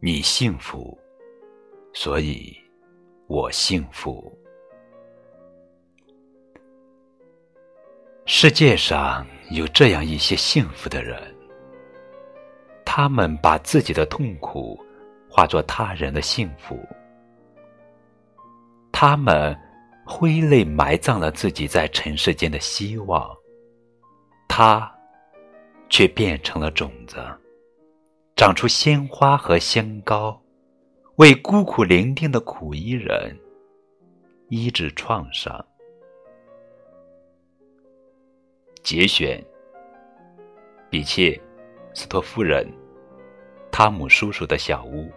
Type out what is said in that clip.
你幸福，所以我幸福。世界上有这样一些幸福的人，他们把自己的痛苦化作他人的幸福，他们挥泪埋葬了自己在尘世间的希望，他却变成了种子，长出鲜花和香膏，为孤苦伶仃的苦衣人医治创伤。节选：比切，斯托夫人，汤姆叔叔的小屋。